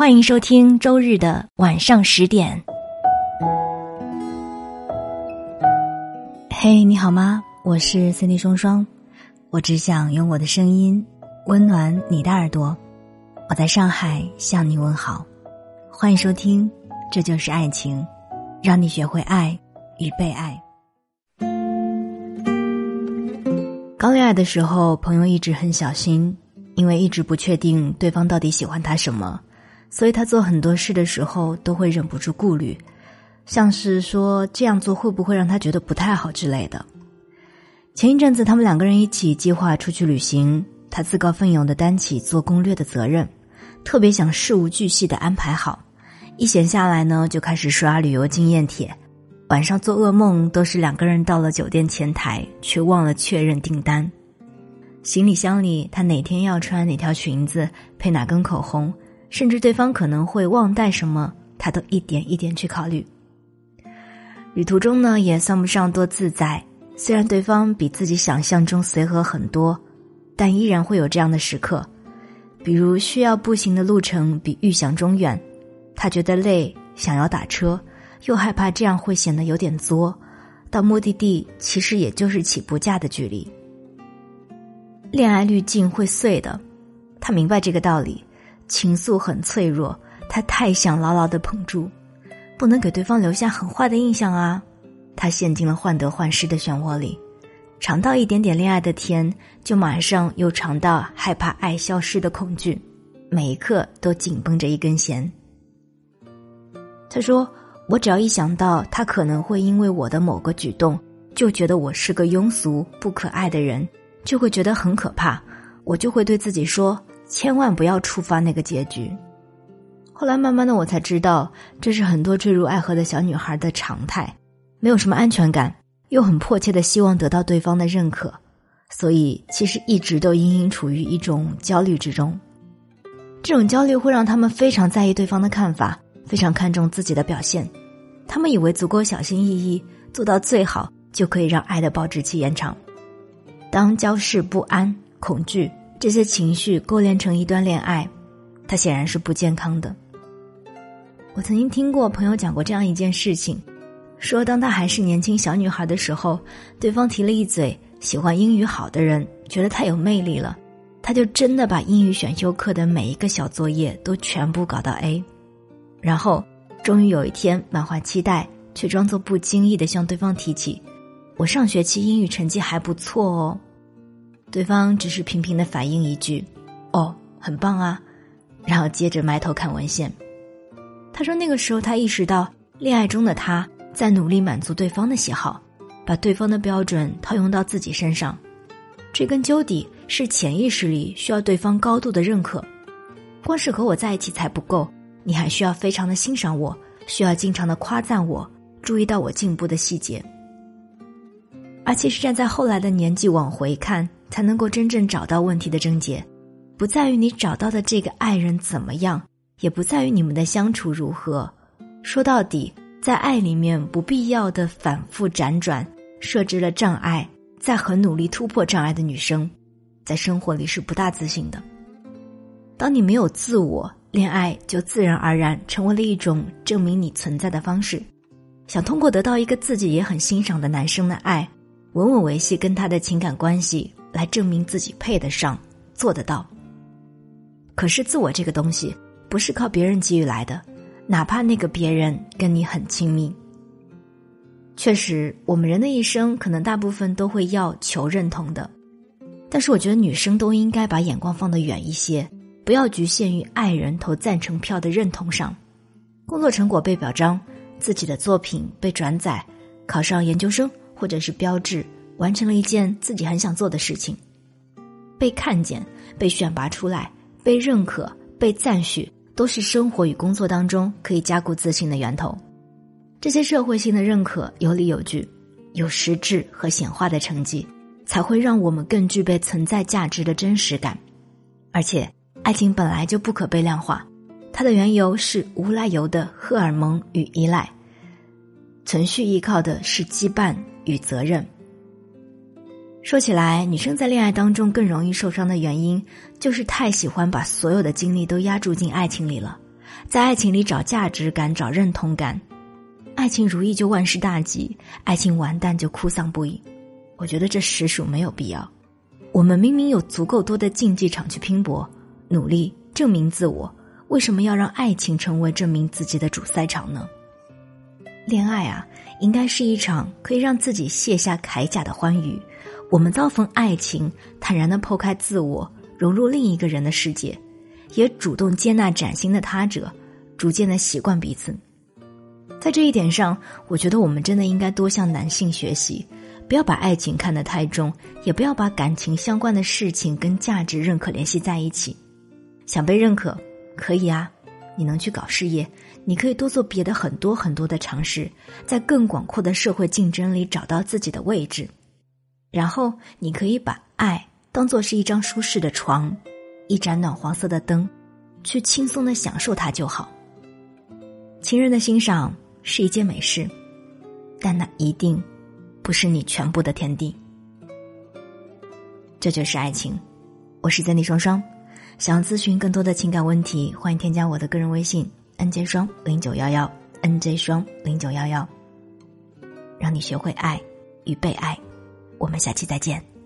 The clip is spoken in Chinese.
欢迎收听周日的晚上十点。嘿，你好吗？我是 Cindy 双双，我只想用我的声音温暖你的耳朵。我在上海向你问好，欢迎收听《这就是爱情》，让你学会爱与被爱。刚恋爱的时候，朋友一直很小心，因为一直不确定对方到底喜欢他什么，所以他做很多事的时候都会忍不住顾虑，像是说这样做会不会让他觉得不太好之类的。前一阵子，他们两个人一起计划出去旅行，他自告奋勇的担起做攻略的责任，特别想事无巨细的安排好。一闲下来呢，就开始刷旅游经验帖。晚上做噩梦都是两个人到了酒店前台，却忘了确认订单。行李箱里他哪天要穿哪条裙子，配哪根口红，甚至对方可能会忘带什么，他都一点一点去考虑。旅途中呢，也算不上多自在。虽然对方比自己想象中随和很多，但依然会有这样的时刻，比如需要步行的路程比预想中远，他觉得累，想要打车。又害怕这样会显得有点作，到目的地其实也就是起步价的距离。恋爱滤镜会碎的，他明白这个道理。情愫很脆弱，他太想牢牢的捧住，不能给对方留下很坏的印象啊。他陷进了患得患失的漩涡里，尝到一点点恋爱的甜，就马上又尝到害怕爱消失的恐惧，每一刻都紧绷着一根弦。他说。我只要一想到他可能会因为我的某个举动，就觉得我是个庸俗不可爱的人，就会觉得很可怕。我就会对自己说：千万不要触发那个结局。后来慢慢的，我才知道，这是很多坠入爱河的小女孩的常态，没有什么安全感，又很迫切的希望得到对方的认可，所以其实一直都隐隐处于一种焦虑之中。这种焦虑会让他们非常在意对方的看法，非常看重自己的表现。他们以为足够小心翼翼做到最好，就可以让爱的保质期延长。当焦事、不安、恐惧这些情绪勾连成一段恋爱，它显然是不健康的。我曾经听过朋友讲过这样一件事情：说当他还是年轻小女孩的时候，对方提了一嘴喜欢英语好的人，觉得太有魅力了，他就真的把英语选修课的每一个小作业都全部搞到 A，然后。终于有一天，满怀期待，却装作不经意的向对方提起：“我上学期英语成绩还不错哦。”对方只是平平的反应一句：“哦，很棒啊。”然后接着埋头看文献。他说：“那个时候，他意识到，恋爱中的他在努力满足对方的喜好，把对方的标准套用到自己身上。追根究底，是潜意识里需要对方高度的认可。光是和我在一起才不够。”你还需要非常的欣赏我，需要经常的夸赞我，注意到我进步的细节。而其实站在后来的年纪往回看，才能够真正找到问题的症结，不在于你找到的这个爱人怎么样，也不在于你们的相处如何。说到底，在爱里面不必要的反复辗转，设置了障碍，在很努力突破障碍的女生，在生活里是不大自信的。当你没有自我。恋爱就自然而然成为了一种证明你存在的方式，想通过得到一个自己也很欣赏的男生的爱，稳稳维系跟他的情感关系，来证明自己配得上，做得到。可是自我这个东西不是靠别人给予来的，哪怕那个别人跟你很亲密。确实，我们人的一生可能大部分都会要求认同的，但是我觉得女生都应该把眼光放得远一些。不要局限于爱人投赞成票的认同上，工作成果被表彰，自己的作品被转载，考上研究生或者是标志，完成了一件自己很想做的事情，被看见、被选拔出来、被认可、被赞许，都是生活与工作当中可以加固自信的源头。这些社会性的认可有理有据，有实质和显化的成绩，才会让我们更具备存在价值的真实感，而且。爱情本来就不可被量化，它的缘由是无来由的荷尔蒙与依赖，存续依靠的是羁绊与责任。说起来，女生在恋爱当中更容易受伤的原因，就是太喜欢把所有的精力都压注进爱情里了，在爱情里找价值感、找认同感。爱情如意就万事大吉，爱情完蛋就哭丧不已。我觉得这实属没有必要。我们明明有足够多的竞技场去拼搏、努力证明自我，为什么要让爱情成为证明自己的主赛场呢？恋爱啊，应该是一场可以让自己卸下铠甲的欢愉。我们遭逢爱情，坦然的剖开自我，融入另一个人的世界，也主动接纳崭新的他者，逐渐的习惯彼此。在这一点上，我觉得我们真的应该多向男性学习。不要把爱情看得太重，也不要把感情相关的事情跟价值认可联系在一起。想被认可，可以啊，你能去搞事业，你可以多做别的很多很多的尝试，在更广阔的社会竞争里找到自己的位置。然后，你可以把爱当做是一张舒适的床，一盏暖黄色的灯，去轻松的享受它就好。情人的欣赏是一件美事，但那一定。不是你全部的天地，这就是爱情。我是 Zenny 双双，想要咨询更多的情感问题，欢迎添加我的个人微信 nj 双零九幺幺 nj 双零九幺幺，让你学会爱与被爱。我们下期再见。